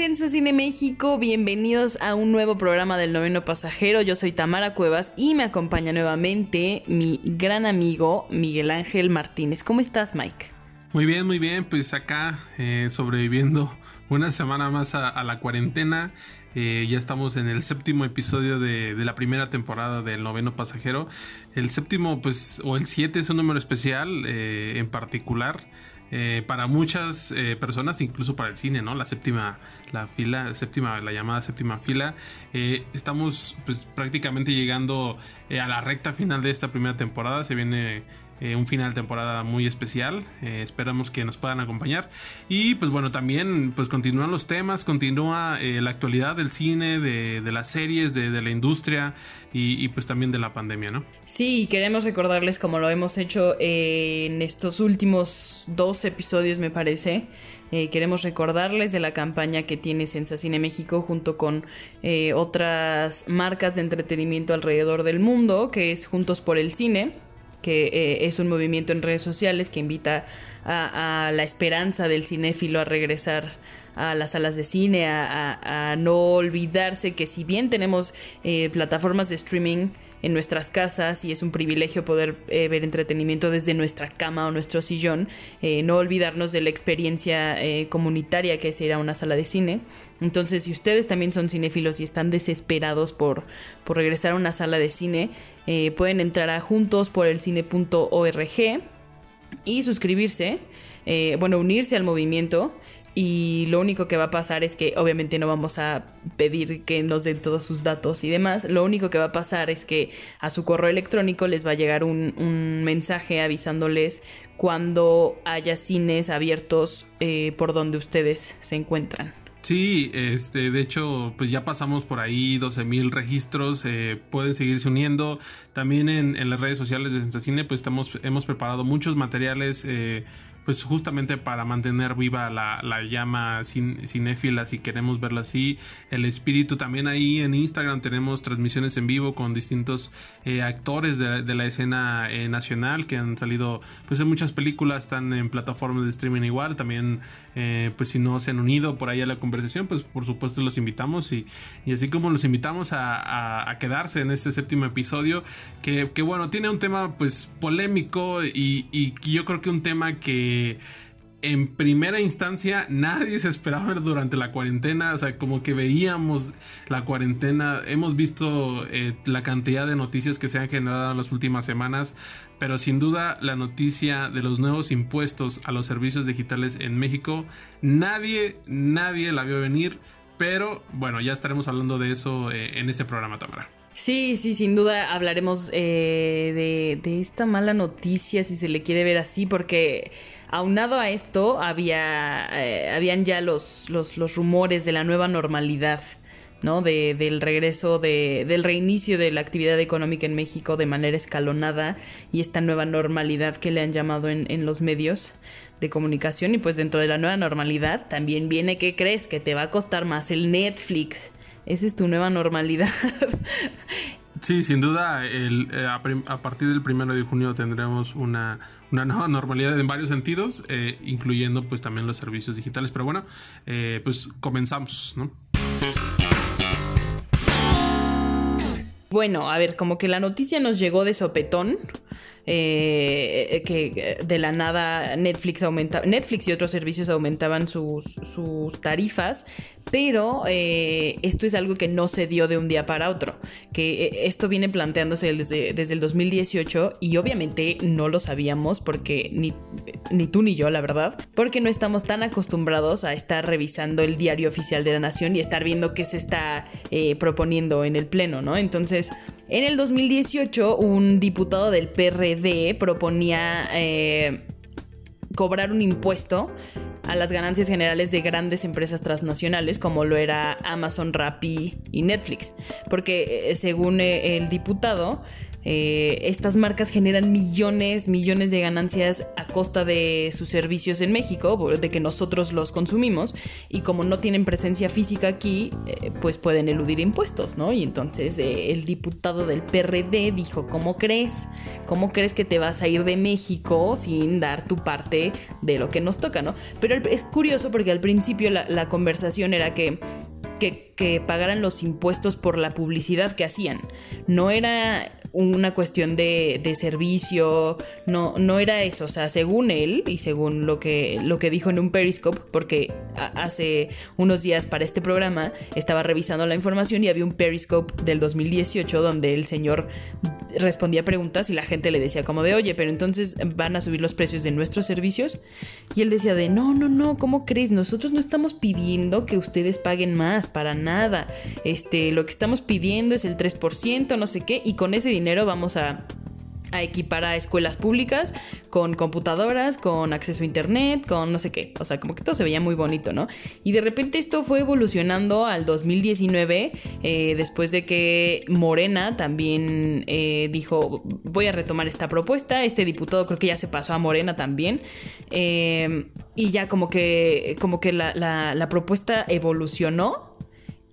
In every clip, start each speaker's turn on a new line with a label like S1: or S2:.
S1: Sensa Cine México, bienvenidos a un nuevo programa del Noveno Pasajero. Yo soy Tamara Cuevas y me acompaña nuevamente mi gran amigo Miguel Ángel Martínez. ¿Cómo estás, Mike?
S2: Muy bien, muy bien, pues acá eh, sobreviviendo una semana más a, la cuarentena. Eh, ya estamos en el séptimo episodio de, de, la primera temporada del noveno pasajero. El séptimo, pues, o el siete es un número especial eh, en particular. Eh, para muchas eh, personas, incluso para el cine, ¿no? La séptima, la fila, séptima, la llamada séptima fila. Eh, estamos pues prácticamente llegando a la recta final de esta primera temporada. Se viene eh, un final de temporada muy especial. Eh, esperamos que nos puedan acompañar. Y pues bueno, también pues continúan los temas, continúa eh, la actualidad del cine, de, las series, de, la industria y, pues también de la pandemia, ¿no?
S1: Sí, queremos recordarles como lo hemos hecho en estos últimos dos episodios, me parece. queremos recordarles de la campaña que tiene Sensacine México junto con otras marcas de entretenimiento alrededor del mundo, que es Juntos por el Cine que eh, es un movimiento en redes sociales que invita a, la esperanza del cinéfilo a regresar a las salas de cine, a, no olvidarse que si bien tenemos eh, plataformas de streaming en nuestras casas y es un privilegio poder eh, ver entretenimiento desde nuestra cama o nuestro sillón, no olvidarnos de la experiencia comunitaria que es ir a una sala de cine. Entonces, si ustedes también son cinéfilos y están desesperados por, por regresar a una sala de cine, pueden entrar a juntosporelcine.org y suscribirse, eh, bueno, unirse al movimiento. Y lo único que va a pasar es que obviamente no vamos a pedir que nos den todos sus datos y demás. Lo único que va a pasar es que a su correo electrónico les va a llegar un, mensaje avisándoles cuando haya cines abiertos eh, por donde ustedes se encuentran.
S2: Sí, este, de hecho, pues ya pasamos por ahí 12 mil registros, eh, pueden seguirse uniendo. También en, en, las redes sociales de Sensacine, pues estamos, hemos preparado muchos materiales eh, pues justamente para mantener viva la, llama cinéfila, si queremos verla así, el espíritu. También ahí en Instagram tenemos transmisiones en vivo con distintos eh, actores de, la escena eh, nacional que han salido pues en muchas películas, están en plataformas de streaming igual. También eh, pues si no se han unido por ahí a la conversación, pues por supuesto los invitamos y, así como los invitamos a, quedarse en este séptimo episodio, que, bueno, tiene un tema pues polémico y, y yo creo que un tema que en primera instancia nadie se esperaba durante la cuarentena, o sea, como que veíamos la cuarentena, hemos visto eh, la cantidad de noticias que se han generado en las últimas semanas, pero sin duda la noticia de los nuevos impuestos a los servicios digitales en México, nadie, nadie la vio venir, pero bueno, ya estaremos hablando de eso eh, en este programa, Tamara.
S1: Sí, sí, sin duda hablaremos eh, de, esta mala noticia, si se le quiere ver así, porque aunado a esto había, eh, habían ya los, los, rumores de la nueva normalidad, ¿no? De, del regreso, de, del reinicio de la actividad económica en México de manera escalonada y esta nueva normalidad que le han llamado en, en los medios de comunicación y pues dentro de la nueva normalidad también viene que crees que te va a costar más el Netflix esa es tu nueva normalidad.
S2: Sí, sin duda, el, eh, a, partir del primero de junio tendremos una, nueva normalidad en varios sentidos, eh, incluyendo pues también los servicios digitales. Pero bueno, eh, pues comenzamos, ¿no?
S1: Bueno, a ver, como que la noticia nos llegó de sopetón. Eh, que de la nada Netflix aumenta, Netflix y otros servicios aumentaban sus, sus tarifas, pero eh, esto es algo que no se dio de un día para otro, que eh, esto viene planteándose desde, desde el 2018 y obviamente no lo sabíamos porque ni, ni tú ni yo, la verdad, porque no estamos tan acostumbrados a estar revisando el diario oficial de la nación y estar viendo qué se está proponiendo en el Pleno, ¿no? Entonces, en el 2018, un diputado del PRD proponía eh, cobrar un impuesto a las ganancias generales de grandes empresas transnacionales como lo era Amazon, Rappi y Netflix. Porque eh, según eh, el diputado, eh, estas marcas generan millones, millones de ganancias a costa de sus servicios en México, de que nosotros los consumimos, y como no tienen presencia física aquí, eh, pues pueden eludir impuestos, ¿no? Y entonces eh, el diputado del PRD dijo, ¿cómo crees? ¿Cómo crees que te vas a ir de México sin dar tu parte de lo que nos toca, ¿no? Pero es curioso porque al principio la, conversación era que que, que, pagaran los impuestos por la publicidad que hacían. No era una cuestión de, de, servicio, no, no era eso, o sea, según él y según lo que, lo que dijo en un Periscope, porque hace unos días para este programa estaba revisando la información y había un Periscope del 2018 donde el señor respondía preguntas y la gente le decía como de, oye, pero entonces van a subir los precios de nuestros servicios. Y él decía de, no, no, no, ¿cómo crees? Nosotros no estamos pidiendo que ustedes paguen más, para nada. Este, lo que estamos pidiendo es el 3%, no sé qué, y con ese dinero dinero vamos a equipar a escuelas públicas con computadoras, con acceso a internet, con no sé qué. O sea, como que todo se veía muy bonito, ¿no? Y de repente esto fue evolucionando al 2019, eh, después de que Morena también eh, dijo, voy a retomar esta propuesta. Este diputado creo que ya se pasó a Morena también. Eh, y ya como que, como que la propuesta evolucionó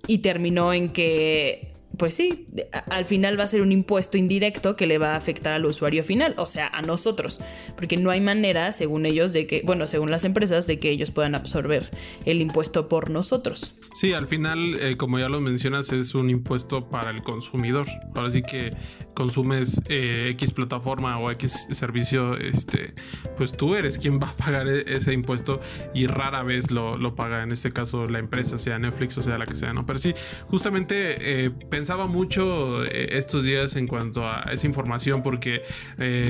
S1: y terminó en que pues sí, al final va a ser un impuesto indirecto que le va a afectar al usuario final, o sea, a nosotros, porque no hay manera, según ellos, de que, bueno, según las empresas, de que ellos puedan absorber el impuesto por nosotros.
S2: Sí, al final, eh, como ya lo mencionas, es un impuesto para el consumidor. Ahora sí que consumes eh, X plataforma o X servicio, este, pues tú eres quien va a pagar e-, ese impuesto y rara vez lo, lo paga, en este caso, la empresa, sea Netflix o sea la que sea, ¿no? Pero sí, justamente eh, pensaba mucho eh, estos días en cuanto a esa información porque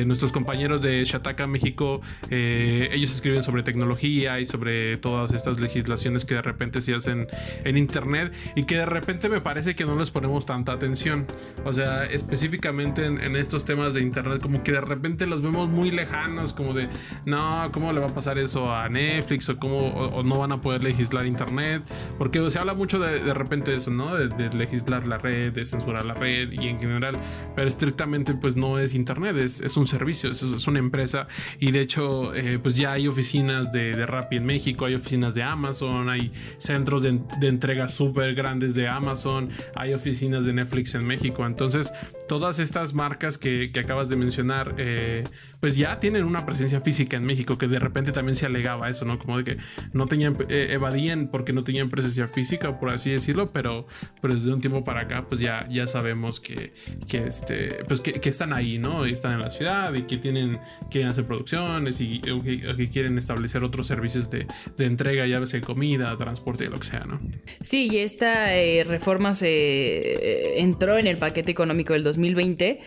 S2: nuestros compañeros de Shataka México, ellos escriben sobre tecnología y sobre todas estas legislaciones que de repente se hacen en internet y que de repente me parece que no les ponemos tanta atención. O sea, específicamente en, estos temas de internet, como que de repente los vemos muy lejanos, como de, no, ¿cómo le va a pasar eso a Netflix? O cómo no van a poder legislar internet, porque se habla mucho de, de repente eso, ¿no? De, legislar la red, de censurar la red y en general, pero estrictamente pues no es internet, es, es un servicio, es, es, una empresa y de hecho eh, pues ya hay oficinas de, de Rappi en México, hay oficinas de Amazon, hay centros de, de entrega súper grandes de Amazon, hay oficinas de Netflix en México, entonces todas estas marcas que, acabas de mencionar, eh, pues ya tienen una presencia física en México, que de repente también se alegaba eso, ¿no? Como de que no tenían, eh, evadían porque no tenían presencia física, por así decirlo, pero, pero desde un tiempo para acá, pues ya, ya sabemos que, que este, pues que, están ahí, ¿no? están en la ciudad y que tienen, quieren hacer producciones y que, quieren establecer otros servicios de, entrega, ya sea comida, transporte, lo que sea, ¿no?
S1: Sí, y esta eh, reforma se entró en el paquete económico del 2020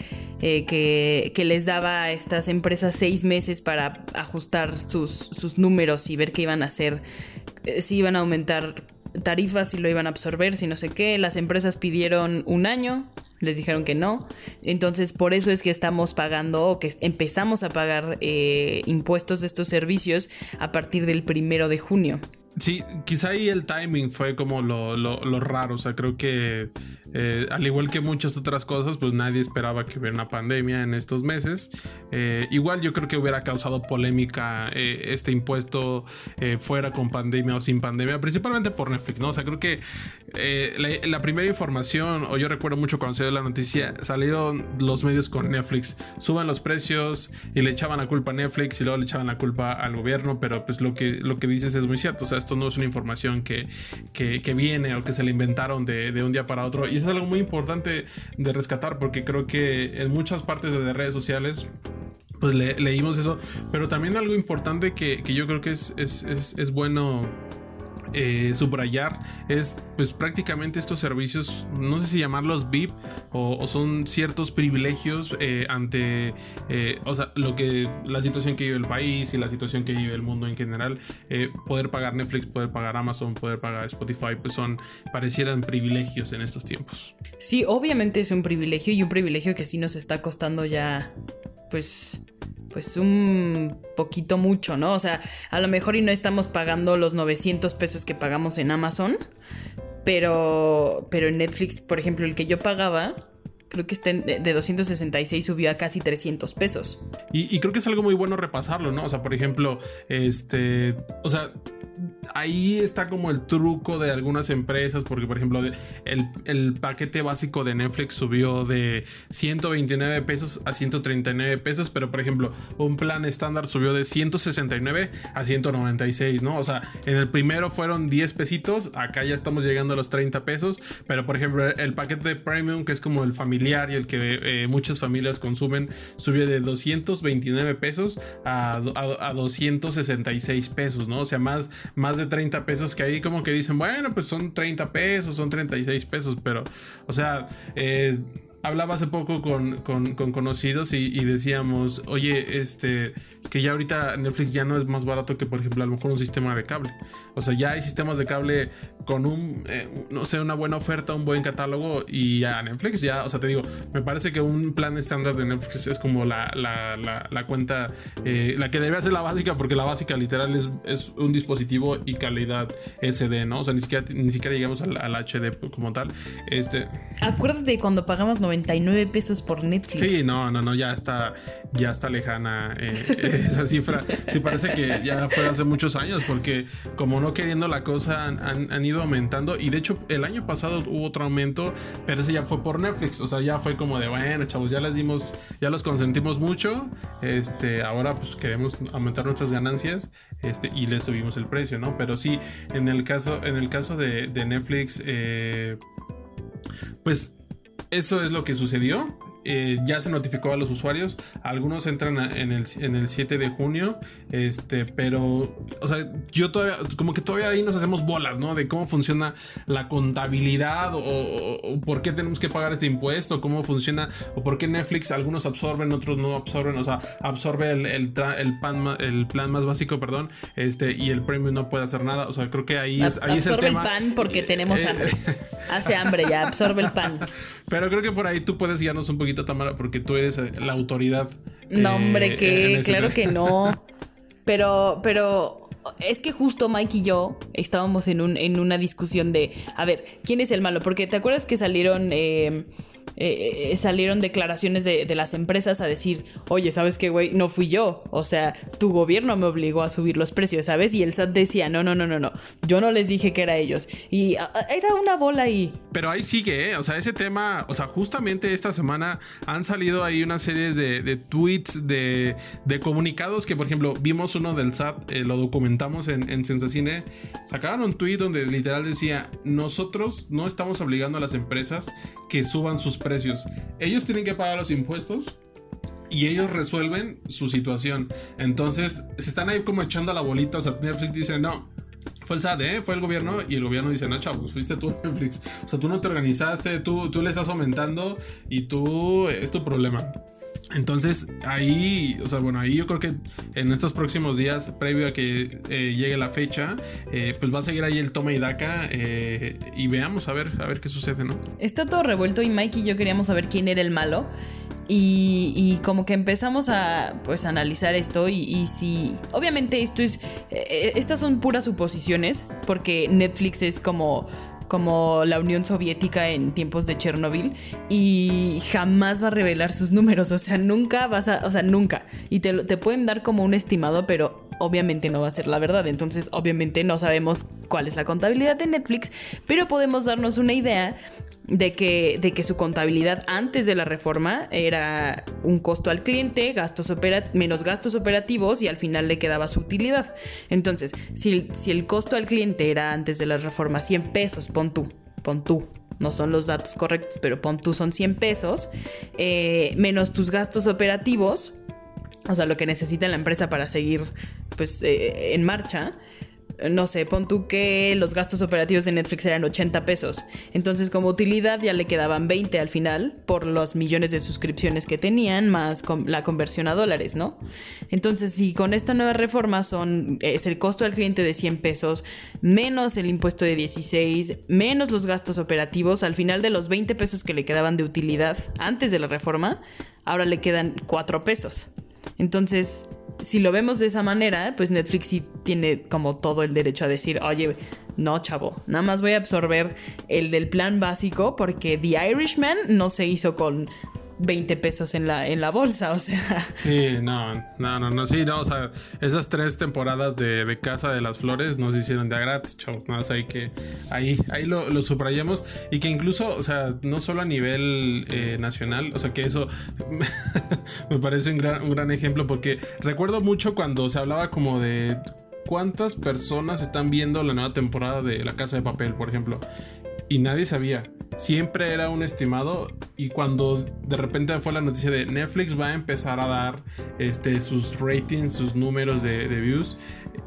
S1: eh, que, les daba a estas empresas seis meses para ajustar sus, números y ver qué iban a hacer, eh, si iban a aumentar tarifas, si lo iban a absorber, si no sé qué. Las empresas pidieron un año, les dijeron que no. Entonces, por eso es que estamos pagando o que empezamos a pagar eh, impuestos de estos servicios a partir del primero de junio.
S2: Sí, quizá ahí el timing fue como lo, lo, raro. O sea, creo que eh, al igual que muchas otras cosas, pues nadie esperaba que hubiera una pandemia en estos meses. Eh, igual yo creo que hubiera causado polémica eh, este impuesto fuera con pandemia o sin pandemia, principalmente por Netflix, ¿no? O sea, creo que la, primera información, o yo recuerdo mucho cuando se dio la noticia, salieron los medios con Netflix, suban los precios y le echaban la culpa a Netflix y luego le echaban la culpa al gobierno, pero pues lo que, lo que dices es muy cierto. O sea, no es una información que, que, viene o que se le inventaron de, de, un día para otro. Y es algo muy importante de rescatar porque creo que en muchas partes de redes sociales pues leímos eso, pero también algo importante que, que yo creo que es, es, es bueno eh, subrayar es pues prácticamente estos servicios, no sé si llamarlos VIP o, son ciertos privilegios eh, ante, eh, o sea, lo que la situación que vive el país y la situación que vive el mundo en general, poder pagar Netflix, poder pagar Amazon, poder pagar Spotify, pues son, parecieran privilegios en estos tiempos.
S1: Sí, obviamente es un privilegio y un privilegio que sí nos está costando ya, pues pues un poquito mucho, ¿no? O sea, a lo mejor y no estamos pagando los 900 pesos que pagamos en Amazon, pero, pero en Netflix, por ejemplo, el que yo pagaba, creo que está de 266 subió a casi 300 pesos.
S2: Y, y, creo que es algo muy bueno repasarlo, ¿no? O sea, por ejemplo, este, o sea, ahí está como el truco de algunas empresas, porque por ejemplo el, paquete básico de Netflix subió de 129 pesos a 139 pesos, pero por ejemplo un plan estándar subió de 169 a 196, ¿no? O sea, en el primero fueron 10 pesitos, acá ya estamos llegando a los 30 pesos, pero por ejemplo el paquete de premium, que es como el familiar y el que eh, muchas familias consumen, subió de 229 pesos a, a, a 266 pesos, ¿no? O sea, más más de 30 pesos que ahí como que dicen, bueno, pues son 30 pesos, son 36 pesos, pero, o sea, eh, hablaba hace poco con, conocidos y, decíamos, oye, este, es que ya ahorita Netflix ya no es más barato que, por ejemplo, a lo mejor un sistema de cable. O sea, ya hay sistemas de cable con un, eh, no sé, una buena oferta, un buen catálogo y ya Netflix ya, o sea, te digo, me parece que un plan estándar de Netflix es como la, la, cuenta, eh, la que debe ser la básica, porque la básica literal es, es, un dispositivo y calidad SD, ¿no? O sea, ni siquiera, ni siquiera llegamos al, al HD como tal. Este.
S1: Acuérdate cuando pagamos 99 pesos por Netflix.
S2: Sí, no, no, no, ya está, ya está lejana eh, esa cifra. Sí, parece que ya fue hace muchos años, porque como no queriendo la cosa, han, ido aumentando. Y de hecho, el año pasado hubo otro aumento, pero ese ya fue por Netflix. O sea, ya fue como de, bueno, chavos, ya les dimos, ya los consentimos mucho. Este, ahora pues queremos aumentar nuestras ganancias este, y les subimos el precio, ¿no? Pero sí, en el caso, en el caso de, Netflix, eh, pues eso es lo que sucedió. Eh, ya se notificó a los usuarios. Algunos entran en, el, en, el, 7 de junio. Este, pero, o sea, yo todavía, como que todavía ahí nos hacemos bolas, ¿no? De cómo funciona la contabilidad o, por qué tenemos que pagar este impuesto, cómo funciona o por qué Netflix algunos absorben, otros no absorben. O sea, absorbe el, el, pan, el plan más básico, perdón, este, y el premium no puede hacer nada. O sea, creo que ahí es, ahí
S1: absorbe
S2: el,
S1: pan porque tenemos eh, hambre. Hace hambre ya, absorbe el pan.
S2: Pero creo que por ahí tú puedes guiarnos un poquito, Tamara, porque tú eres eh, la autoridad.
S1: No, hombre, eh, que claro que no. Pero, pero es que justo Mike y yo estábamos en, un, en una discusión de, a ver, ¿quién es el malo? Porque te acuerdas que salieron... Eh, eh, salieron declaraciones de, las empresas a decir, oye, ¿sabes qué, güey? No fui yo. O sea, tu gobierno me obligó a subir los precios, ¿sabes? Y el SAT decía, no, no, no, no, no. Yo no les dije que era ellos. Y era una bola ahí.
S2: Pero ahí sigue, ¿eh? O sea, ese tema, o sea, justamente esta semana han salido ahí una serie de, tweets, de, comunicados que, por ejemplo, vimos uno del SAT, eh, lo documentamos en, en Sensacine. Sacaron un tweet donde literal decía, nosotros no estamos obligando a las empresas que suban sus precios. Ellos tienen que pagar los impuestos y ellos resuelven su situación. Entonces, se están ahí como echando la bolita. O sea, Netflix dice, no, fue el SAT, ¿eh? fue el gobierno y el gobierno dice, no, chavos, fuiste tú Netflix. O sea, tú no te organizaste, tú, tú le estás aumentando y tú es tu problema. Entonces ahí, o sea, bueno, ahí yo creo que en estos próximos días, previo a que eh, llegue la fecha, eh, pues va a seguir ahí el toma y daca eh, y veamos a ver, a ver qué sucede, ¿no?
S1: Está todo revuelto y Mike y yo queríamos saber quién era el malo y, como que empezamos a pues analizar esto y, y si obviamente esto es estas son puras suposiciones porque Netflix es como como la Unión Soviética en tiempos de Chernobyl y jamás va a revelar sus números, o sea, nunca vas a, o sea, nunca. Y te, te pueden dar como un estimado, pero obviamente no va a ser la verdad. Entonces, obviamente no sabemos cuál es la contabilidad de Netflix, pero podemos darnos una idea de que, de que su contabilidad antes de la reforma era un costo al cliente, gastos menos gastos operativos y al final le quedaba su utilidad. Entonces, si, si el costo al cliente era antes de la reforma 100 pesos, pon tú, pon tú, no son los datos correctos, pero pon tú son 100 pesos, eh, menos tus gastos operativos, o sea, lo que necesita la empresa para seguir pues, eh, en marcha, no sé, pon tú que los gastos operativos de Netflix eran 80 pesos. Entonces, como utilidad ya le quedaban 20 al final por los millones de suscripciones que tenían, más la conversión a dólares, ¿no? Entonces, si con esta nueva reforma son, es el costo al cliente de 100 pesos, menos el impuesto de 16, menos los gastos operativos, al final de los 20 pesos que le quedaban de utilidad antes de la reforma, ahora le quedan 4 pesos. Entonces, si lo vemos de esa manera, pues Netflix sí tiene como todo el derecho a decir, oye, no, chavo, nada más voy a absorber el del plan básico porque The Irishman no se hizo con 20 pesos en la, en la bolsa, o sea.
S2: Sí, no, no, no, no, sí, no, o sea, esas tres temporadas de, Casa de las Flores nos hicieron de a gratis, chavos, hay que, ahí, ahí lo, lo, subrayamos y que incluso, o sea, no solo a nivel eh, nacional, o sea, que eso me parece un gran, un gran ejemplo porque recuerdo mucho cuando se hablaba como de cuántas personas están viendo la nueva temporada de La Casa de Papel, por ejemplo, y nadie sabía siempre era un estimado y cuando de repente fue la noticia de Netflix va a empezar a dar este, sus ratings, sus números de, views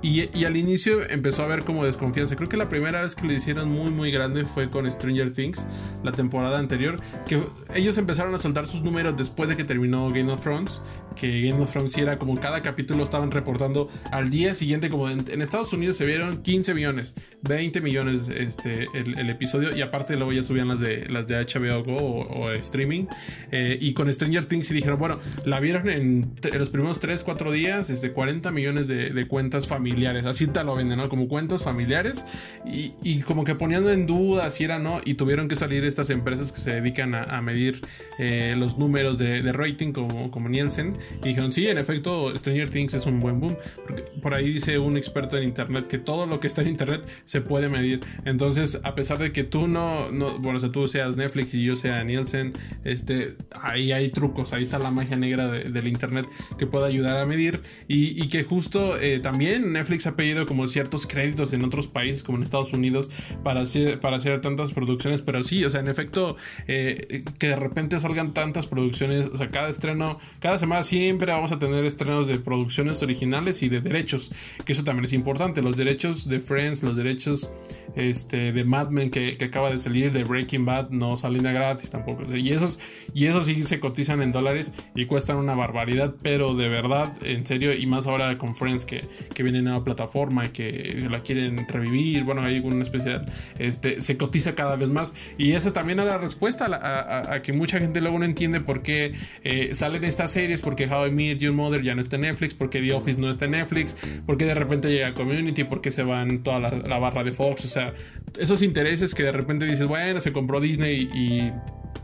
S2: y, al inicio empezó a haber como desconfianza. Creo que la primera vez que lo hicieron muy muy grande fue con Stranger Things, la temporada anterior, que ellos empezaron a soltar sus números después de que terminó Game of Thrones, que Game of Thrones era como cada capítulo estaban reportando al día siguiente, como en, Estados Unidos se vieron 15 millones, 20 millones este, el, episodio y aparte luego ya subían las de, las de HBO Go o, streaming. Eh, y con Stranger Things y dijeron, bueno, la vieron en, los primeros 3, 4 días, de 40 millones de, cuentas familiares, así te lo venden, ¿no? Como cuentos familiares y, como que poniendo en duda si era no y tuvieron que salir estas empresas que se dedican a, medir eh, los números de, rating como Nielsen y dijeron, sí, en efecto, Stranger Things es un buen boom. Porque por ahí dice un experto en internet que todo lo que está en internet se puede medir. Entonces, a pesar de que tú no, no bueno, o sea, tú seas Netflix y yo sea Nielsen, este, ahí hay trucos, ahí está la magia negra del internet que puede ayudar a medir y, y que justo eh, también Netflix ha pedido como ciertos créditos en otros países como en Estados Unidos para hacer, para hacer tantas producciones, pero sí, o sea, en efecto, eh, que de repente salgan tantas producciones, o sea, cada estreno, cada semana siempre vamos a tener estrenos de producciones originales y de derechos, que eso también es importante, los derechos de Friends, los derechos este, de Mad Men que, acaba de salir, de Breaking Bad, no salen gratis tampoco, y esos, y esos sí se cotizan en dólares y cuestan una barbaridad, pero de verdad, en serio, y más ahora con Friends que, que viene en nueva plataforma y que la quieren revivir, bueno, hay un especial, este, se cotiza cada vez más. Y esa también es la respuesta a, que mucha gente luego no entiende por qué eh, salen estas series, porque How I Met Your Mother ya no está en Netflix, porque The Office no está en Netflix, porque de repente llega Community, porque se van toda la, barra de Fox, o sea, esos intereses que de repente dices, bueno, se compró Disney y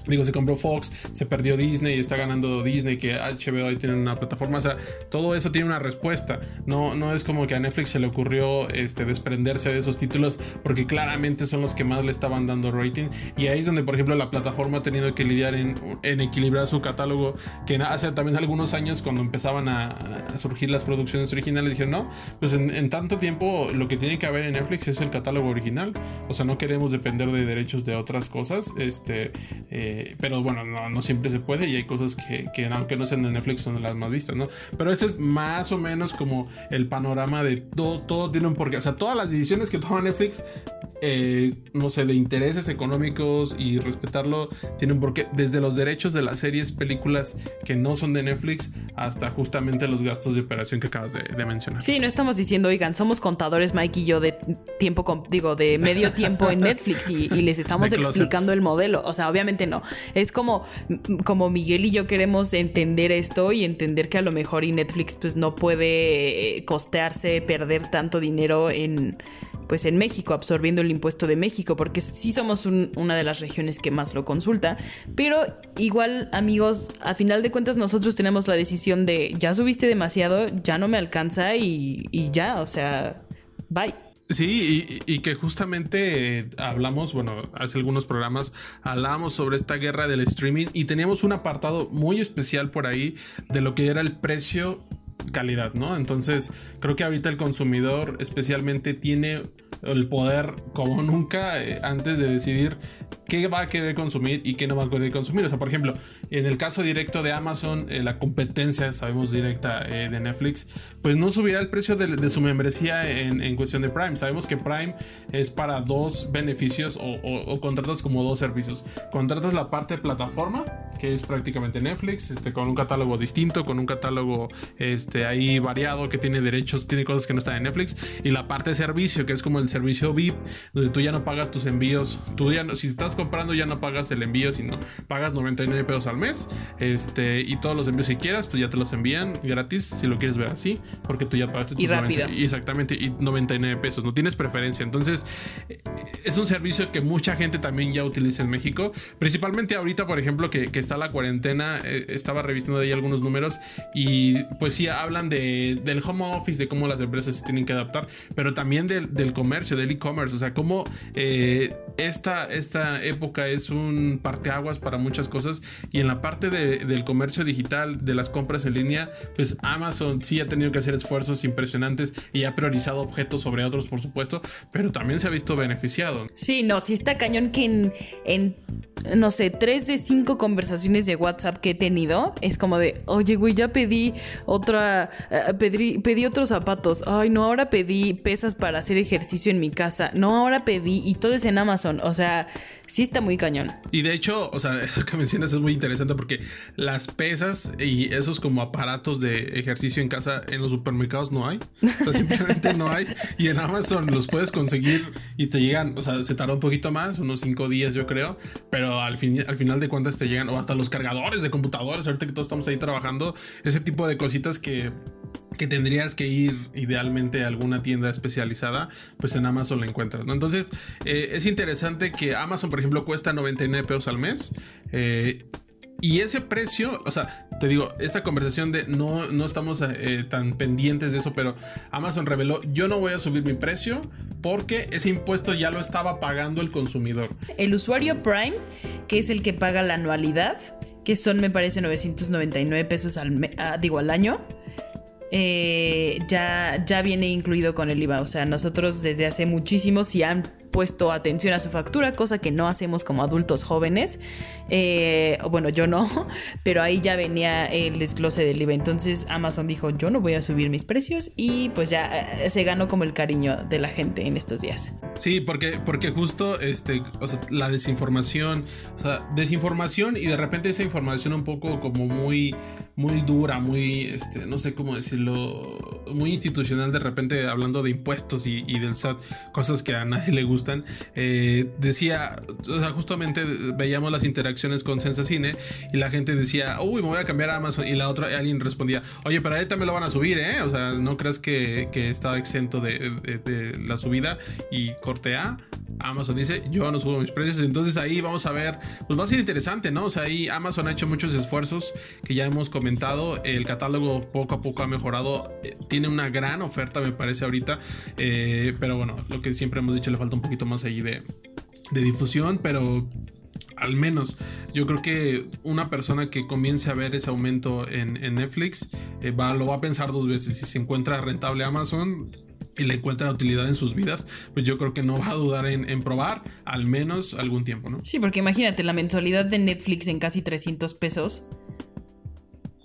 S2: Digo, se compró Fox, se perdió Disney, y está ganando Disney, que HBO ahí tiene una plataforma. O sea, todo eso tiene una respuesta. No, no es como que a Netflix se le ocurrió este, desprenderse de esos títulos, porque claramente son los que más le estaban dando rating. Y ahí es donde, por ejemplo, la plataforma ha tenido que lidiar en, equilibrar su catálogo. Que hace también algunos años, cuando empezaban a, surgir las producciones originales, dijeron: No, pues en, tanto tiempo lo que tiene que haber en Netflix es el catálogo original. O sea, no queremos depender de derechos de otras cosas. Este. Eh, pero bueno, no, siempre se puede y hay cosas que, que, aunque no sean de Netflix son las más vistas, ¿no? Pero este es más o menos como el panorama de todo, todo tiene un porqué. O sea, todas las decisiones que toma Netflix eh, no sé, de intereses económicos y respetarlo tienen porque desde los derechos de las series, películas que no son de Netflix hasta justamente los gastos de operación que acabas de, mencionar.
S1: Sí, no estamos diciendo, oigan, somos contadores Mike y yo de tiempo, digo, de medio tiempo en Netflix y, les estamos explicando el modelo. O sea, obviamente no. Es como, como Miguel y yo queremos entender esto y entender que a lo mejor y Netflix pues no puede eh, costearse perder tanto dinero en pues en México, absorbiendo el impuesto de México, porque sí somos una de las regiones que más lo consulta. Pero igual, amigos, a final de cuentas nosotros tenemos la decisión de ya subiste demasiado, ya no me alcanza y, ya, o sea, bye.
S2: Sí, y, que justamente eh, hablamos, bueno, hace algunos programas hablamos sobre esta guerra del streaming y teníamos un apartado muy especial por ahí de lo que era el precio calidad, ¿no? Entonces, creo que ahorita el consumidor especialmente tiene el poder como nunca eh, antes de decidir qué va a querer consumir y qué no va a querer consumir. O sea, por ejemplo, en el caso directo de Amazon, eh, la competencia, sabemos directa eh, de Netflix, pues no subirá el precio de, su membresía en, cuestión de Prime. Sabemos que Prime es para dos beneficios o, contratas como dos servicios. Contratas la parte de plataforma, que es prácticamente Netflix, este, con un catálogo distinto, con un catálogo este, ahí variado, que tiene derechos, tiene cosas que no están en Netflix, y la parte de servicio, que es como el servicio VIP, donde tú ya no pagas tus envíos. Tú ya no, si estás comprando, ya no pagas el envío, sino pagas 99 pesos al mes. Este, y todos los envíos que quieras, pues ya te los envían gratis, si lo quieres ver así, porque tú ya pagaste
S1: y rápido.
S2: exactamente, y 99 pesos. No tienes preferencia. Entonces, es un servicio que mucha gente también ya utiliza en México. Principalmente ahorita, por ejemplo, que, está la cuarentena, eh, estaba revisando ahí algunos números y pues sí hablan de, del home office, de cómo las empresas se tienen que adaptar, pero también del, del comercio, del e-commerce, o sea, cómo eh, esta, esta época es un parteaguas para muchas cosas y en la parte del comercio digital, de las compras en línea, pues Amazon sí ha tenido que hacer esfuerzos impresionantes y ha priorizado objetos sobre otros, por supuesto, pero también se ha visto beneficiado.
S1: Sí, no, sí está cañón que en, en no sé, tres de cinco conversaciones de WhatsApp que he tenido es como de, oye, güey, ya pedí otra, eh, pedí, pedí otros zapatos, ay, no, ahora pedí pesas para hacer ejercicio en mi casa, no, ahora pedí, y todo es en Amazon, o sea, sí está muy cañón.
S2: Y de hecho, o sea, eso que mencionas es muy interesante porque las pesas y esos como aparatos de ejercicio en casa en los supermercados no hay. O sea, simplemente no hay. Y en Amazon los puedes conseguir y te llegan, o sea, se tarda un poquito más, unos cinco días yo creo, pero al, fin, al final de cuentas te llegan, o hasta los cargadores de computadores, ahorita que todos estamos ahí trabajando, ese tipo de cositas que que tendrías que ir idealmente a alguna tienda especializada, pues en Amazon la encuentras, ¿no? Entonces, eh, es interesante que Amazon, por ejemplo, cuesta 99 pesos al mes. Eh, y ese precio, o sea, te digo, esta conversación de no, no estamos eh, tan pendientes de eso, pero Amazon reveló, yo no voy a subir mi precio porque ese impuesto ya lo estaba pagando el consumidor.
S1: El usuario Prime, que es el que paga la anualidad, que son, me parece, 999 pesos al, ah, digo, al año eh, ya, ya viene incluido con el IVA. O sea, nosotros desde hace muchísimo, si han puesto atención a su factura, cosa que no hacemos como adultos jóvenes. Eh, bueno, yo no, pero ahí ya venía el desglose del IVA. Entonces Amazon dijo, yo no voy a subir mis precios y pues ya eh, se ganó como el cariño de la gente en estos días.
S2: Sí, porque, porque justo este, la desinformación, o sea, desinformación y de repente esa información un poco como muy, muy dura, muy, este, no sé cómo decirlo, muy institucional de repente hablando de impuestos y, del SAT, cosas que a nadie le eh, decía, justamente veíamos las interacciones con Sensacine y la gente decía, uy, me voy a cambiar a Amazon. Y la otra, alguien respondía, oye, pero ahí también lo van a subir, ¿eh? O sea, no crees que, que estaba exento de, la subida y corte A. Amazon dice, yo no subo mis precios. Entonces ahí vamos a ver, pues va a ser interesante, ¿no? O sea, ahí Amazon ha hecho muchos esfuerzos que ya hemos comentado. El catálogo poco a poco ha mejorado. Eh, tiene una gran oferta, me parece ahorita. Eh, pero bueno, lo que siempre hemos dicho, le falta un poquito más ahí de, difusión, pero al menos yo creo que una persona que comience a ver ese aumento en, Netflix eh, va, lo va a pensar dos veces. Si se encuentra rentable Amazon y le encuentra utilidad en sus vidas, pues yo creo que no va a dudar en, probar al menos algún tiempo, ¿no?
S1: Sí, porque imagínate la mensualidad de Netflix en casi 300 pesos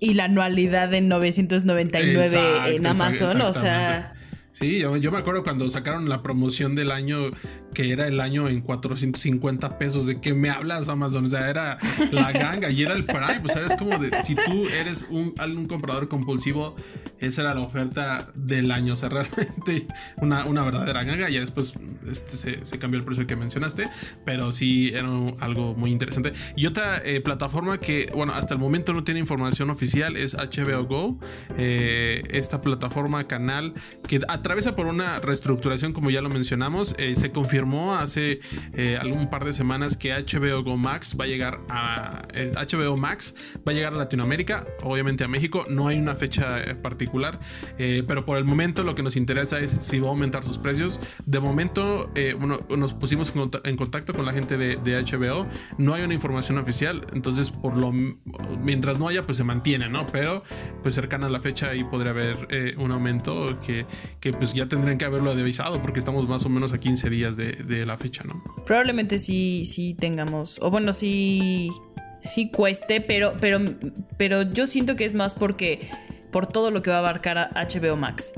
S1: y la anualidad en 999 en Amazon, o sea...
S2: Sí, yo, me acuerdo cuando sacaron la promoción del año, que era el año en 450 pesos, de que me hablas Amazon, o sea, era la ganga y era el Prime, pues sabes como de, si tú eres un, un comprador compulsivo, esa era la oferta del año, o sea, realmente una, una verdadera ganga, y después este, se, cambió el precio que mencionaste, pero sí era algo muy interesante. Y otra eh, plataforma que, bueno, hasta el momento no tiene información oficial es HBO Go, eh, esta plataforma, canal que atraviesa por una reestructuración, como ya lo mencionamos. Eh, se confirmó hace eh, algún par de semanas que HBO Go Max va a llegar a HBO eh, Max va a llegar a Latinoamérica, obviamente a México. No hay una fecha particular, pero por el momento lo que nos interesa es si va a aumentar sus precios. De momento, bueno, nos pusimos en contacto con la gente de, HBO. No hay una información oficial, entonces por lo mientras no haya, pues se mantiene, ¿no? Pero pues cercana a la fecha ahí podría haber un aumento que, que pues ya tendrían que haberlo avisado porque estamos más o menos a 15 días de, la fecha, ¿no?
S1: Probablemente sí, sí tengamos, o bueno, sí, sí cueste, pero, pero, pero yo siento que es más porque por todo lo que va a abarcar a HBO Max.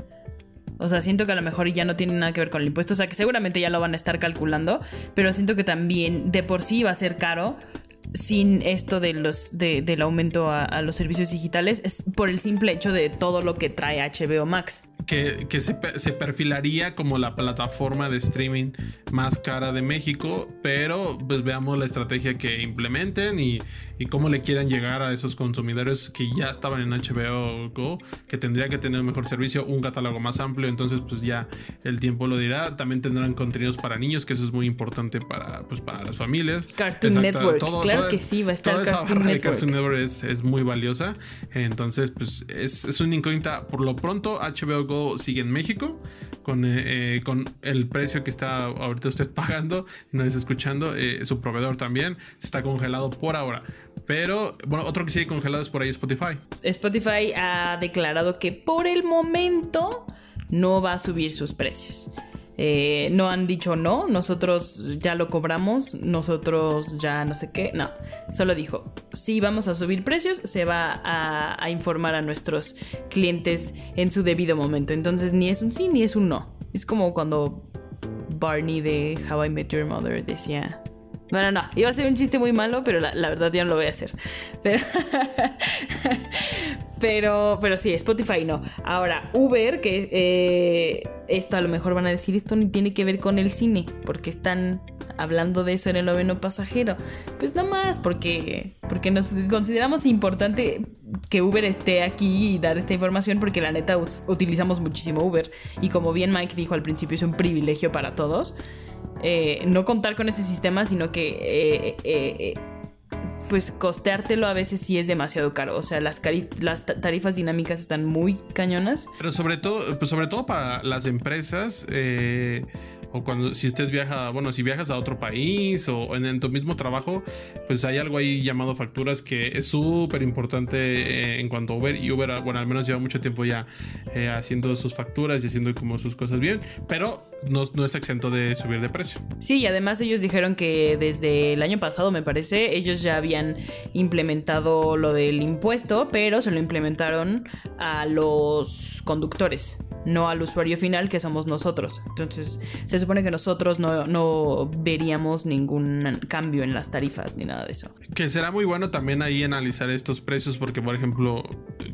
S1: O sea, siento que a lo mejor ya no tiene nada que ver con el impuesto. O sea, que seguramente ya lo van a estar calculando. Pero siento que también de por sí va a ser caro sin esto de los, del aumento a, los servicios digitales. Es por el simple hecho de todo lo que trae HBO Max.
S2: Que, se, perfilaría como la plataforma de streaming más cara de México, pero pues veamos la estrategia que implementen y, cómo le quieran llegar a esos consumidores que ya estaban en HBO Go, que tendría que tener un mejor servicio, un catálogo más amplio, entonces pues ya el tiempo lo dirá. También tendrán contenidos para niños, que eso es muy importante para, pues, para las familias.
S1: Cartoon Network, claro que sí, va a estar
S2: toda esa barra de Cartoon Network es, muy valiosa, entonces pues es, es una incógnita. Por lo pronto HBO Sigue en México con, eh, eh, con el precio que está ahorita usted pagando, no está escuchando, eh, su proveedor también está congelado por ahora. Pero, bueno, otro que sigue congelado es por ahí Spotify.
S1: Spotify ha declarado que por el momento no va a subir sus precios. Eh, no han dicho no, nosotros ya lo cobramos, nosotros ya no sé qué, no, solo dijo, si vamos a subir precios, se va a, informar a nuestros clientes en su debido momento, entonces ni es un sí ni es un no, es como cuando Barney de How I Met Your Mother decía, bueno, no, iba a ser un chiste muy malo, pero la, verdad ya no lo voy a hacer. Pero, pero, pero sí, Spotify no. Ahora, Uber, que eh, esto a lo mejor van a decir, esto ni tiene que ver con el cine, porque están hablando de eso en el noveno pasajero. Pues nada más, porque, porque nos consideramos importante que Uber esté aquí y dar esta información, porque la neta utilizamos muchísimo Uber. Y como bien Mike dijo al principio, es un privilegio para todos. Eh, no contar con ese sistema, sino que eh, eh, pues costeártelo a veces sí es demasiado caro. O sea, las, tarifas dinámicas están muy cañonas.
S2: Pero sobre todo, pues sobre todo para las empresas, o cuando si usted viaja, bueno, si viajas a otro país o en, tu mismo trabajo, pues hay algo ahí llamado facturas que es súper importante en cuanto a Uber y Uber, bueno, al menos lleva mucho tiempo ya haciendo sus facturas y haciendo como sus cosas bien, pero no, no está exento de subir de precio.
S1: Sí, y además ellos dijeron que desde el año pasado, me parece, ellos ya habían implementado lo del impuesto, pero se lo implementaron a los conductores no al usuario final que somos nosotros. Entonces se supone que nosotros no, veríamos ningún cambio en las tarifas ni nada de eso.
S2: Que será muy bueno también ahí analizar estos precios porque por ejemplo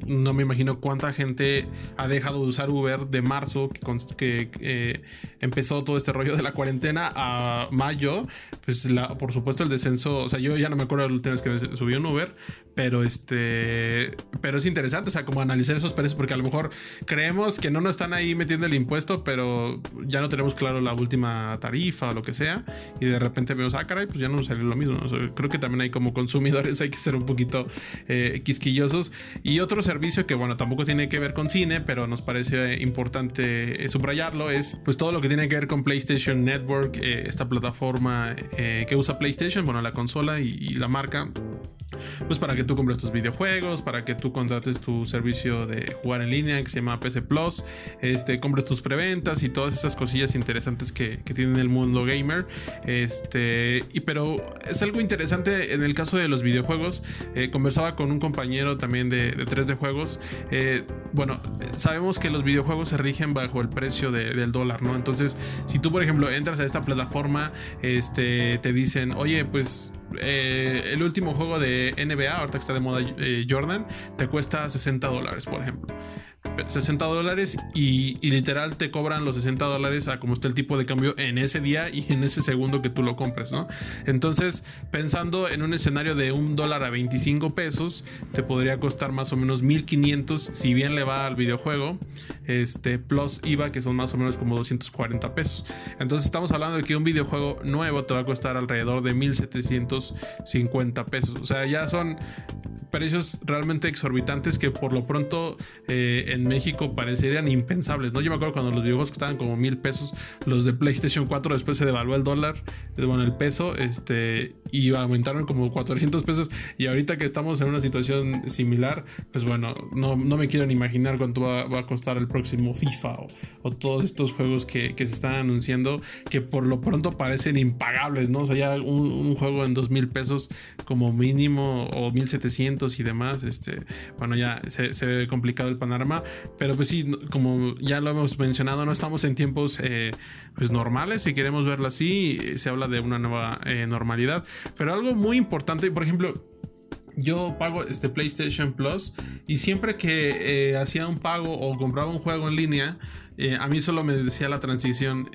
S2: no me imagino cuánta gente ha dejado de usar Uber de marzo que, eh, empezó todo este rollo de la cuarentena a mayo. Pues la, por supuesto el descenso, o sea yo ya no me acuerdo la última vez que subí un Uber, pero este, pero es interesante, o sea, como analizar esos precios porque a lo mejor creemos que no nos están ahí metiendo el impuesto, pero ya no tenemos claro la última tarifa o lo que sea, y de repente vemos, ah, caray, pues ya no nos salió lo mismo. creo que también hay como consumidores, hay que ser un poquito eh, quisquillosos. Y otro servicio que, bueno, tampoco tiene que ver con cine, pero nos parece importante eh, subrayarlo, es pues todo lo que tiene que ver con PlayStation Network, eh, esta plataforma que usa PlayStation, bueno, la consola y la marca pues para que tú compres tus videojuegos, para que tú contrates tu servicio de jugar en línea que se llama PC Plus, este, compres tus preventas y todas esas cosillas interesantes que, que tiene el mundo gamer. Este, y pero es algo interesante en el caso de los videojuegos. Eh, conversaba con un compañero también de, de 3D Juegos. Eh, bueno, sabemos que los videojuegos se rigen bajo el precio del dólar, ¿no? Entonces, si tú, por ejemplo, entras a esta plataforma, este, te dicen, oye, pues eh, el último juego de NBA, ahorita que está de moda eh, Jordan, te cuesta 60 dólares, por ejemplo. 60 dólares y, literal te cobran los 60 dólares a como está el tipo de cambio en ese día y en ese segundo que tú lo compres, ¿no? Entonces, pensando en un escenario de un dólar a 25 pesos, te podría costar más o menos 1500 si bien le va al videojuego, este, plus IVA que son más o menos como 240 pesos. Entonces, estamos hablando de que un videojuego nuevo te va a costar alrededor de 1750 pesos. O sea, ya son precios realmente exorbitantes que por lo pronto eh, en México parecerían impensables, ¿no? Yo me acuerdo cuando los videojuegos costaban como mil pesos, los de PlayStation 4 después se devaluó el dólar, eh, bueno, el peso, este, y aumentaron como 400 pesos. Y ahorita que estamos en una situación similar, pues bueno, no, no me quiero ni imaginar cuánto va, a costar el próximo FIFA o, todos estos juegos que, se están anunciando que por lo pronto parecen impagables, ¿no? O sea, ya un, un juego en dos mil pesos como mínimo o 1700 y demás, este, bueno, ya se, ve complicado el panorama, pero pues sí, como ya lo hemos mencionado, no estamos en tiempos eh, pues normales, si queremos verlo así, se habla de una nueva eh, normalidad, pero algo muy importante, por ejemplo, yo pago este PlayStation Plus y siempre que eh, hacía un pago o compraba un juego en línea, eh, a mí solo me decía la transición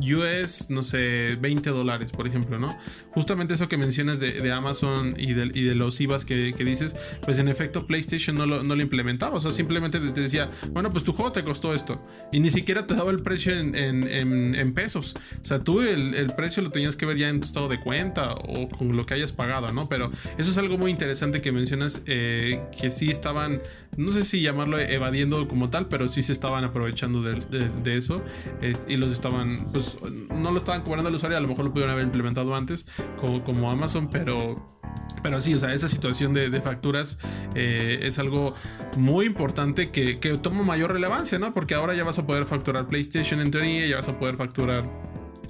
S2: US, no sé, 20 dólares, por ejemplo, ¿no? Justamente eso que mencionas de, Amazon y de, y de, los IVAs que, dices, pues en efecto PlayStation no lo, no lo, implementaba, o sea, simplemente te decía, bueno, pues tu juego te costó esto, y ni siquiera te daba el precio en, pesos, o sea, tú el, precio lo tenías que ver ya en tu estado de cuenta o con lo que hayas pagado, ¿no? Pero eso es algo muy interesante que mencionas, eh, que sí estaban, no sé si llamarlo evadiendo como tal, pero sí se estaban aprovechando de, eso y los estaban, pues no lo estaban cobrando al usuario, a lo mejor lo pudieron haber implementado antes como, Amazon, pero pero sí, o sea, esa situación de, facturas eh, es algo muy importante que, que, toma mayor relevancia, ¿no? Porque ahora ya vas a poder facturar PlayStation en teoría, ya vas a poder facturar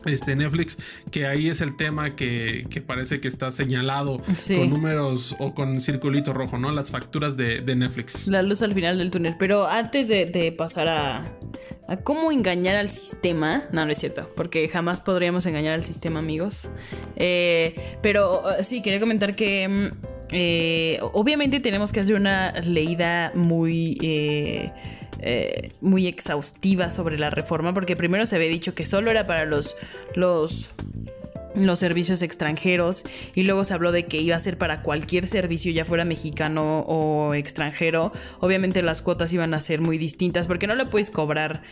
S2: este Netflix, que ahí es el tema que, parece que está señalado con números o con circulito rojo, ¿no? Las facturas de, Netflix.
S1: La luz al final del túnel. Pero antes de, pasar a, a, cómo engañar al sistema, no, no es cierto, porque jamás podríamos engañar al sistema, amigos. Eh, pero sí, quería comentar que... Mm, eh, obviamente tenemos que hacer una leída muy eh, eh, muy exhaustiva sobre la reforma, porque primero se había dicho que solo era para los, los, los servicios extranjeros y luego se habló de que iba a ser para cualquier servicio, ya fuera mexicano o extranjero. Obviamente las cuotas iban a ser muy distintas porque no le puedes cobrar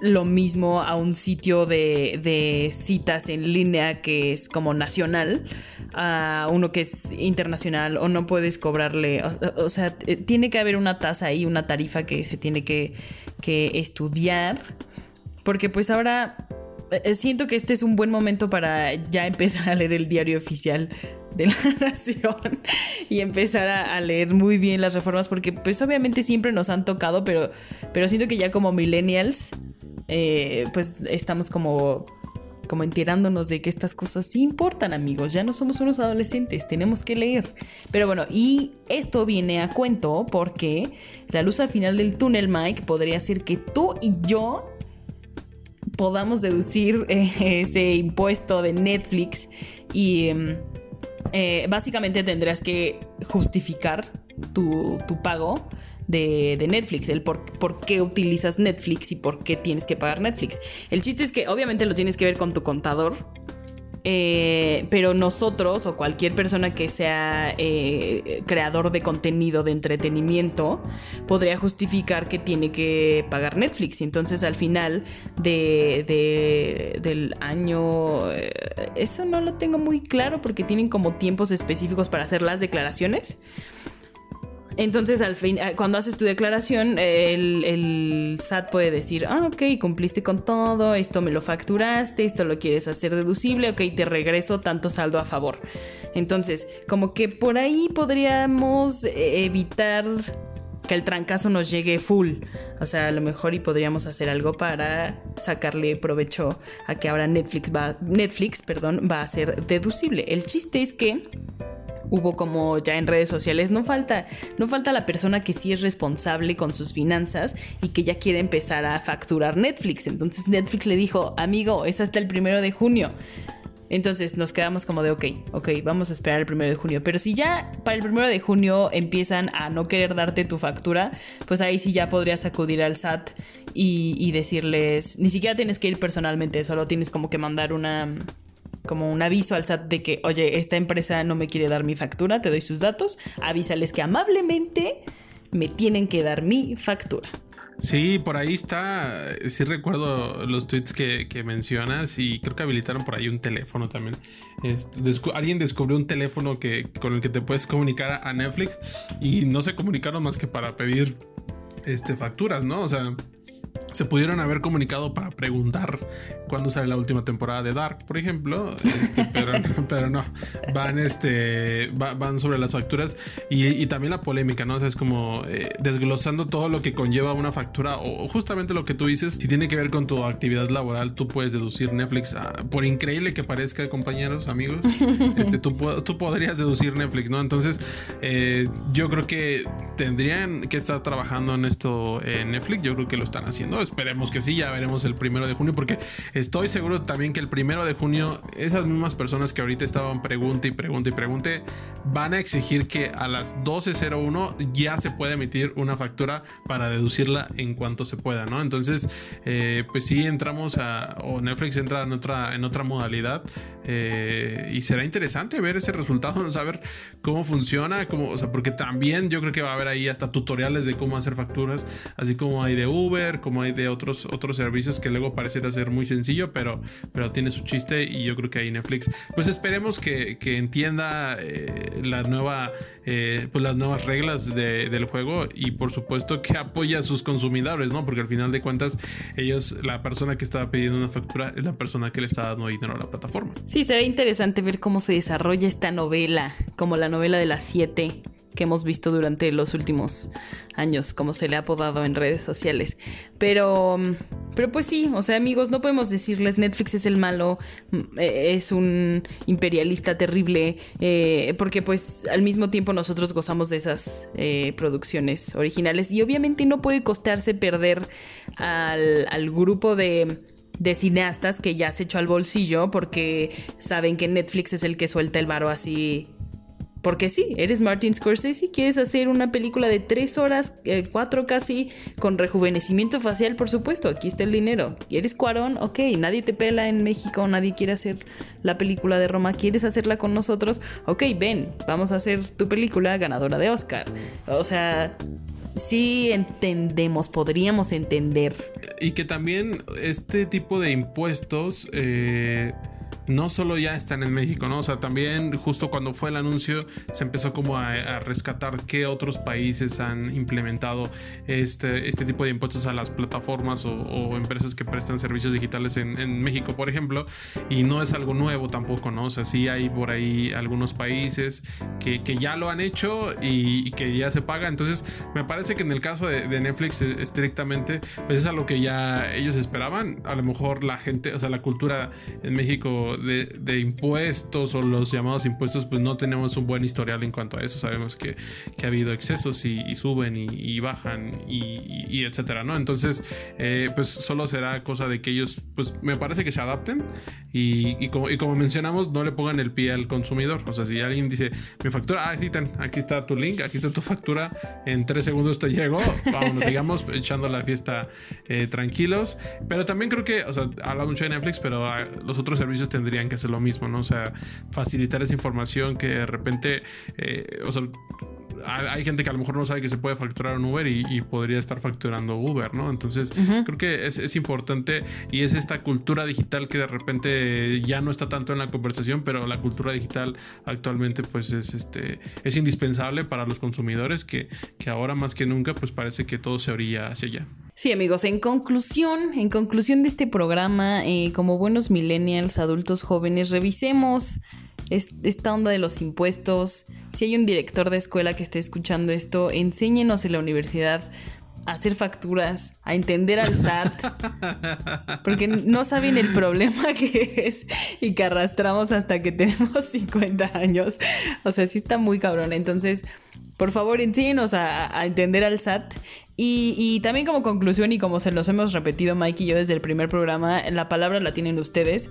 S1: lo mismo a un sitio de, citas en línea que es como nacional a uno que es internacional o no puedes cobrarle, o, sea, eh, tiene que haber una tasa ahí, una tarifa que se tiene que, que estudiar, porque pues ahora eh, eh, siento que este es un buen momento para ya empezar a leer el diario oficial de la nación y empezar a, leer muy bien las reformas porque pues obviamente siempre nos han tocado pero, pero siento que ya como millennials eh, pues estamos como como enterándonos de que estas cosas sí importan, amigos. Ya no somos unos adolescentes, tenemos que leer. Pero bueno, y esto viene a cuento porque la luz al final del túnel, Mike, podría ser que tú y yo podamos deducir eh, ese impuesto de Netflix y em, eh, básicamente tendrás que justificar tu, tu pago de, Netflix, el por, qué utilizas Netflix y por qué tienes que pagar Netflix. El chiste es que obviamente lo tienes que ver con tu contador, eh, pero nosotros o cualquier persona que sea eh, creador de contenido de entretenimiento podría justificar que tiene que pagar Netflix. Y entonces al final de, del año, eh, eso no lo tengo muy claro porque tienen como tiempos específicos para hacer las declaraciones. Entonces, al fin, eh, cuando haces tu declaración, el, SAT puede decir, ah, ok, cumpliste con todo, esto me lo facturaste, esto lo quieres hacer deducible, ok, te regreso tanto saldo a favor. Entonces, como que por ahí podríamos eh, evitar que el trancazo nos llegue full. O sea, a lo mejor y podríamos hacer algo para sacarle provecho a que ahora Netflix va, Netflix, perdón, va a ser deducible. El chiste es que hubo como ya en redes sociales, no falta, no falta la persona que sí es responsable con sus finanzas y que ya quiere empezar a facturar Netflix. Entonces Netflix le dijo, amigo, es hasta el primero de junio. Entonces nos quedamos como de, ok, ok, vamos a esperar el primero de junio. Pero si ya para el primero de junio empiezan a no querer darte tu factura, pues ahí sí ya podrías acudir al SAT y, y decirles, ni siquiera tienes que ir personalmente, solo tienes como que mandar una, como un aviso al SAT de que, oye, esta empresa no me quiere dar mi factura, te doy sus datos, avísales que amablemente me tienen que dar mi factura.
S2: Sí, por ahí está. Sí recuerdo los tweets que, mencionas y creo que habilitaron por ahí un teléfono también. Alguien descubrió un teléfono que, con el que te puedes comunicar a Netflix y no se comunicaron más que para pedir este, facturas, ¿no? O sea, se pudieron haber comunicado para preguntar cuándo sale la última temporada de Dark, por ejemplo, este, pero, no, van, este, van sobre las facturas y, también la polémica, ¿no? O sea, es como eh, desglosando todo lo que conlleva una factura o, justamente lo que tú dices, si tiene que ver con tu actividad laboral, tú puedes deducir Netflix, ah, por increíble que parezca, compañeros, amigos, este, tú, tú podrías deducir Netflix, ¿no? Entonces, eh, yo creo que tendrían que estar trabajando en esto en Netflix. Yo creo que lo están haciendo. Esperemos que sí, ya veremos el primero de junio, porque estoy seguro también que el primero de junio, esas mismas personas que ahorita estaban pregunte y pregunte y pregunte, van a exigir que a las 12.01 ya se pueda emitir una factura para deducirla en cuanto se pueda, ¿no? Entonces, eh, pues sí entramos a, o Netflix entra en otra, en otra modalidad eh, y será interesante ver ese resultado, saber cómo funciona, cómo, o sea, porque también yo creo que va a haber ahí hasta tutoriales de cómo hacer facturas, así como hay de Uber, como hay de otros, otros servicios que luego pareciera ser muy sencillo, pero, pero tiene su chiste y yo creo que ahí Netflix, pues esperemos que, entienda eh, la eh, pues las nuevas reglas del juego y por supuesto que apoya a sus consumidores, ¿no? Porque al final de cuentas ellos, la persona que estaba pidiendo una factura es la persona que le está dando dinero a la plataforma.
S1: Sí, será interesante ver cómo se desarrolla esta novela, como la novela de las siete que hemos visto durante los últimos años, como se le ha apodado en redes sociales. Pero, pero pues sí, o sea, amigos, no podemos decirles Netflix es el malo, mm, eh, es un imperialista terrible, eh, porque pues al mismo tiempo nosotros gozamos de esas eh, producciones originales y obviamente no puede costarse perder al, al grupo de de cineastas que ya se echó al bolsillo porque saben que Netflix es el que suelta el varo así porque sí, eres Martin Scorsese y quieres hacer una película de tres horas, eh, cuatro casi, con rejuvenecimiento facial, por supuesto, aquí está el dinero. ¿Quieres Cuarón? Ok, nadie te pela en México, nadie quiere hacer la película de Roma, ¿quieres hacerla con nosotros? Ok, ven, vamos a hacer tu película ganadora de Oscar. O sea, sí entendemos, podríamos entender.
S2: Y que también este tipo de impuestos... Eh no solo ya están en México, ¿no? O sea, también justo cuando fue el anuncio se empezó como a, rescatar qué otros países han implementado este, este tipo de impuestos a las plataformas o, empresas que prestan servicios digitales en, México, por ejemplo, y no es algo nuevo tampoco, ¿no? O sea, sí hay por ahí algunos países que, ya lo han hecho y, que ya se paga, entonces me parece que en el caso de, Netflix estrictamente, pues es algo que ya ellos esperaban, a lo mejor la gente, o sea, la cultura en México de, impuestos o los llamados impuestos, pues no tenemos un buen historial en cuanto a eso. Sabemos que, ha habido excesos y, suben y, bajan y, etcétera, ¿no? Entonces, eh, pues solo será cosa de que ellos, pues me parece que se adapten y, como, como mencionamos, no le pongan el pie al consumidor. O sea, si alguien dice, mi factura, ah, sí, aquí está tu link, aquí está tu factura, en tres segundos te llegó, vamos, sigamos echando la fiesta eh, tranquilos. Pero también creo que, o sea, habla mucho de Netflix, pero ah, los otros servicios tendrían tendrían que hacer lo mismo, ¿no? O sea, facilitar esa información que de repente, eh, o sea, hay gente que a lo mejor no sabe que se puede facturar un Uber y, podría estar facturando Uber, ¿no? Entonces, creo que es, importante y es esta cultura digital que de repente ya no está tanto en la conversación, pero la cultura digital actualmente pues es, este, es indispensable para los consumidores que, que ahora más que nunca pues parece que todo se orilla hacia allá.
S1: Sí, amigos, en conclusión, en conclusión de este programa, eh, como buenos millennials, adultos jóvenes, revisemos esta onda de los impuestos. Si hay un director de escuela que esté escuchando esto, enséñenos en la universidad a hacer facturas, a entender al SAT, porque no saben el problema que es y que arrastramos hasta que tenemos 50 años. O sea, sí está muy cabrón. Entonces, por favor, enséñenos a, entender al SAT y, también como conclusión y como se los hemos repetido Mike y yo desde el primer programa, la palabra la tienen ustedes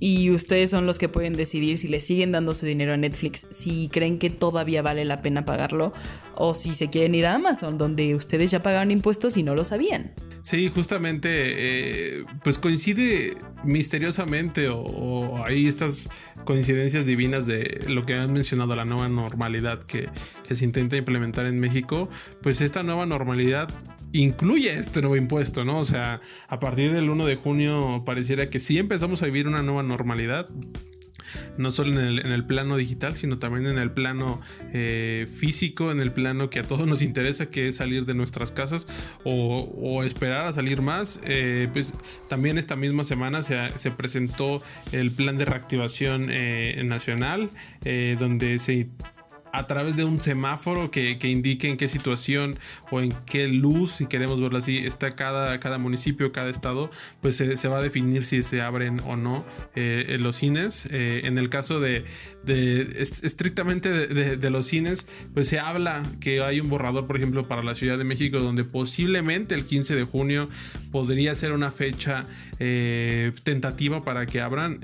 S1: y ustedes son los que pueden decidir si le siguen dando su dinero a Netflix, si creen que todavía vale la pena pagarlo o si se quieren ir a Amazon, donde ustedes ya pagaron impuestos y no lo sabían.
S2: Sí, justamente, eh, pues coincide misteriosamente o, hay estas coincidencias divinas de lo que han mencionado, la nueva normalidad que, que se intenta implementar en México, pues esta nueva normalidad incluye este nuevo impuesto, ¿no? O sea, a partir del 1 de junio pareciera que sí empezamos a vivir una nueva normalidad, no solo en el, plano digital, sino también en el plano eh, físico, en el plano que a todos nos interesa, que es salir de nuestras casas o, esperar a salir más. Eh, pues también esta misma semana se, presentó el plan de reactivación eh, nacional, donde se a través de un semáforo que, indique en qué situación o en qué luz, si queremos verlo así, está cada, cada municipio, cada estado, pues se, va a definir si se abren o no eh, los cines. Eh, en el caso de, estrictamente de, los cines, pues se habla que hay un borrador, por ejemplo, para la Ciudad de México, donde posiblemente el 15 de junio podría ser una fecha eh, tentativa para que abran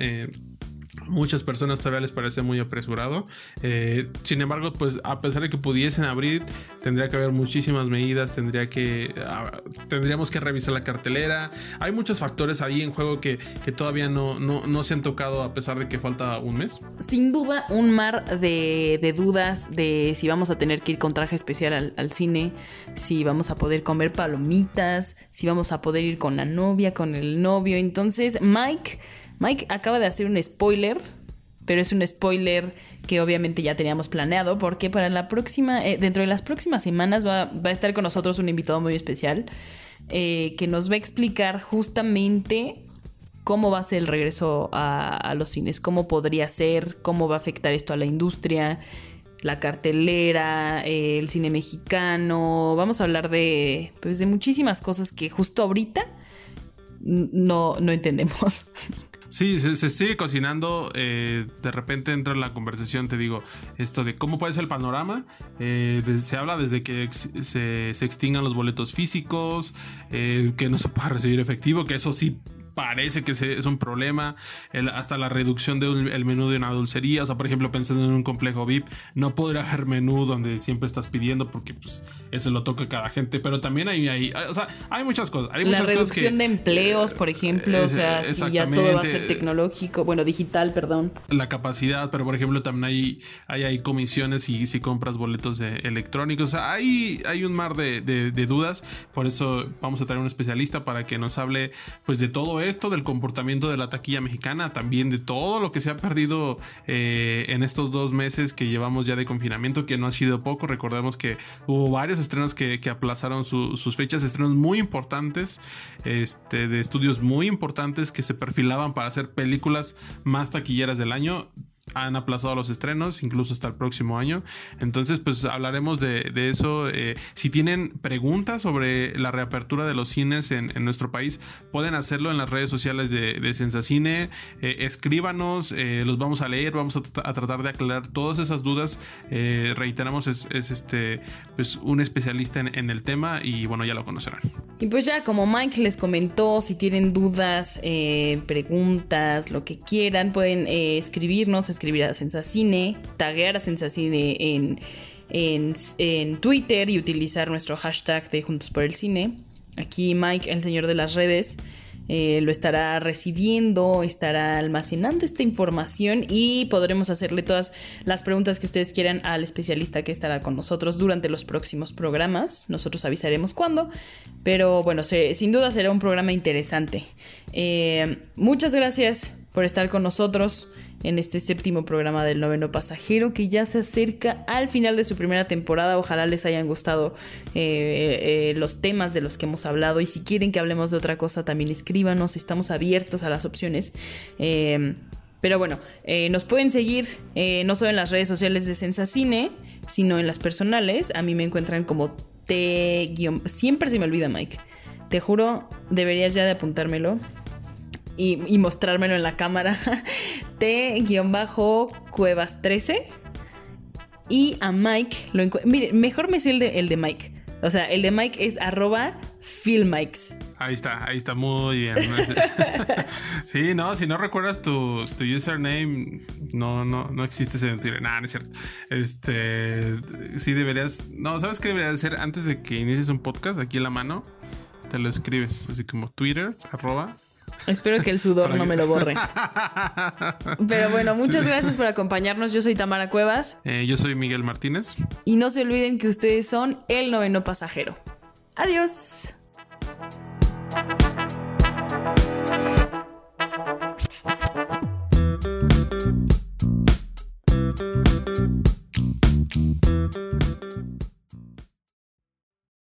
S2: muchas personas todavía les parece muy apresurado. Eh, sin embargo, pues a pesar de que pudiesen abrir, tendría que haber muchísimas medidas, tendría que, ah, tendríamos que revisar la cartelera. Hay muchos factores ahí en juego que, todavía no, no, se han tocado a pesar de que falta un mes.
S1: Sin duda, un mar de, dudas de si vamos a tener que ir con traje especial al, al cine, si vamos a poder comer palomitas, si vamos a poder ir con la novia, con el novio. Entonces, Mike Mike acaba de hacer un spoiler, pero es un spoiler que obviamente ya teníamos planeado, porque para la próxima, eh, dentro de las próximas semanas va, a estar con nosotros un invitado muy especial eh, que nos va a explicar justamente cómo va a ser el regreso a, los cines, cómo podría ser, cómo va a afectar esto a la industria, la cartelera, eh, el cine mexicano. Vamos a hablar de, pues, de muchísimas cosas que justo ahorita no, no entendemos.
S2: Sí, se, sigue cocinando. Eh, de repente entra en la conversación, te digo, esto de cómo puede ser el panorama. Eh, se habla desde que se, extingan los boletos físicos, eh, que no se pueda recibir efectivo, que eso sí parece que es un problema. hasta la reducción del menú de una dulcería. O sea, por ejemplo, pensando en un complejo VIP, no podrá haber menú donde siempre estás pidiendo porque pues ese lo toca cada gente. Pero también hay, hay o sea, hay muchas cosas. Hay
S1: la reducción de empleos, por ejemplo. o sea, si ya todo va a ser tecnológico, bueno, digital, perdón.
S2: La capacidad, pero por ejemplo, también hay, hay, hay comisiones y si compras boletos electrónicos. O sea, hay, hay un mar de, de dudas. Por eso vamos a traer un especialista para que nos hable pues de todo esto, del comportamiento de la taquilla mexicana, también de todo lo que se ha perdido eh, en estos dos meses que llevamos ya de confinamiento, que no ha sido poco. Recordemos que hubo varios estrenos que, aplazaron sus fechas, estrenos muy importantes, este, de estudios muy importantes que se perfilaban para hacer películas más taquilleras del año han aplazado los estrenos, incluso hasta el próximo año. Entonces, pues hablaremos de, eso. Eh, si tienen preguntas sobre la reapertura de los cines en, nuestro país, pueden hacerlo en las redes sociales de, de Sensacine. Eh, escríbanos, eh, los vamos a leer, vamos a, tratar de aclarar todas esas dudas. reiteramos, es, este, pues, un especialista en, en, el tema y bueno, ya lo conocerán.
S1: Y pues ya, como Mike les comentó, si tienen dudas, preguntas, lo que quieran, pueden escribirnos escribir a Sensacine, taguear a Sensacine en, en, en Twitter y utilizar nuestro hashtag de Juntos por el Cine. Aquí Mike, el señor de las redes, eh, lo estará recibiendo, estará almacenando esta información y podremos hacerle todas las preguntas que ustedes quieran al especialista que estará con nosotros durante los próximos programas. Nosotros avisaremos cuándo, pero bueno, sin duda será un programa interesante. Eh, muchas gracias por estar con nosotros en este séptimo programa del noveno pasajero que ya se acerca al final de su primera temporada. Ojalá les hayan gustado eh, eh, los temas de los que hemos hablado y si quieren que hablemos de otra cosa también escríbanos, estamos abiertos a las opciones. Eh, pero bueno, nos pueden seguir no solo en las redes sociales de Sensacine, sino en las personales. A mí me encuentran como T- siempre se me olvida Mike. Te juro, deberías ya de apuntármelo y, mostrármelo en la cámara. T-Cuevas 13. Y a Mike lo Mire, mejor me sé el de, el de Mike. O sea, el de Mike es arroba filmikes.
S2: Ahí está, ahí está muy bien. sí, no, si no recuerdas tu, tu, username, no, no, no existe ese Twitter. Nada, no es cierto. Este, sí deberías, no, ¿sabes qué deberías hacer antes de que inicies un podcast aquí en la mano? Te lo escribes, así como Twitter, arroba
S1: Espero que el sudor no me lo borre. Pero bueno, muchas gracias por acompañarnos. Yo soy Tamara Cuevas.
S2: Eh, yo soy Miguel Martínez.
S1: Y no se olviden que ustedes son el noveno pasajero. Adiós.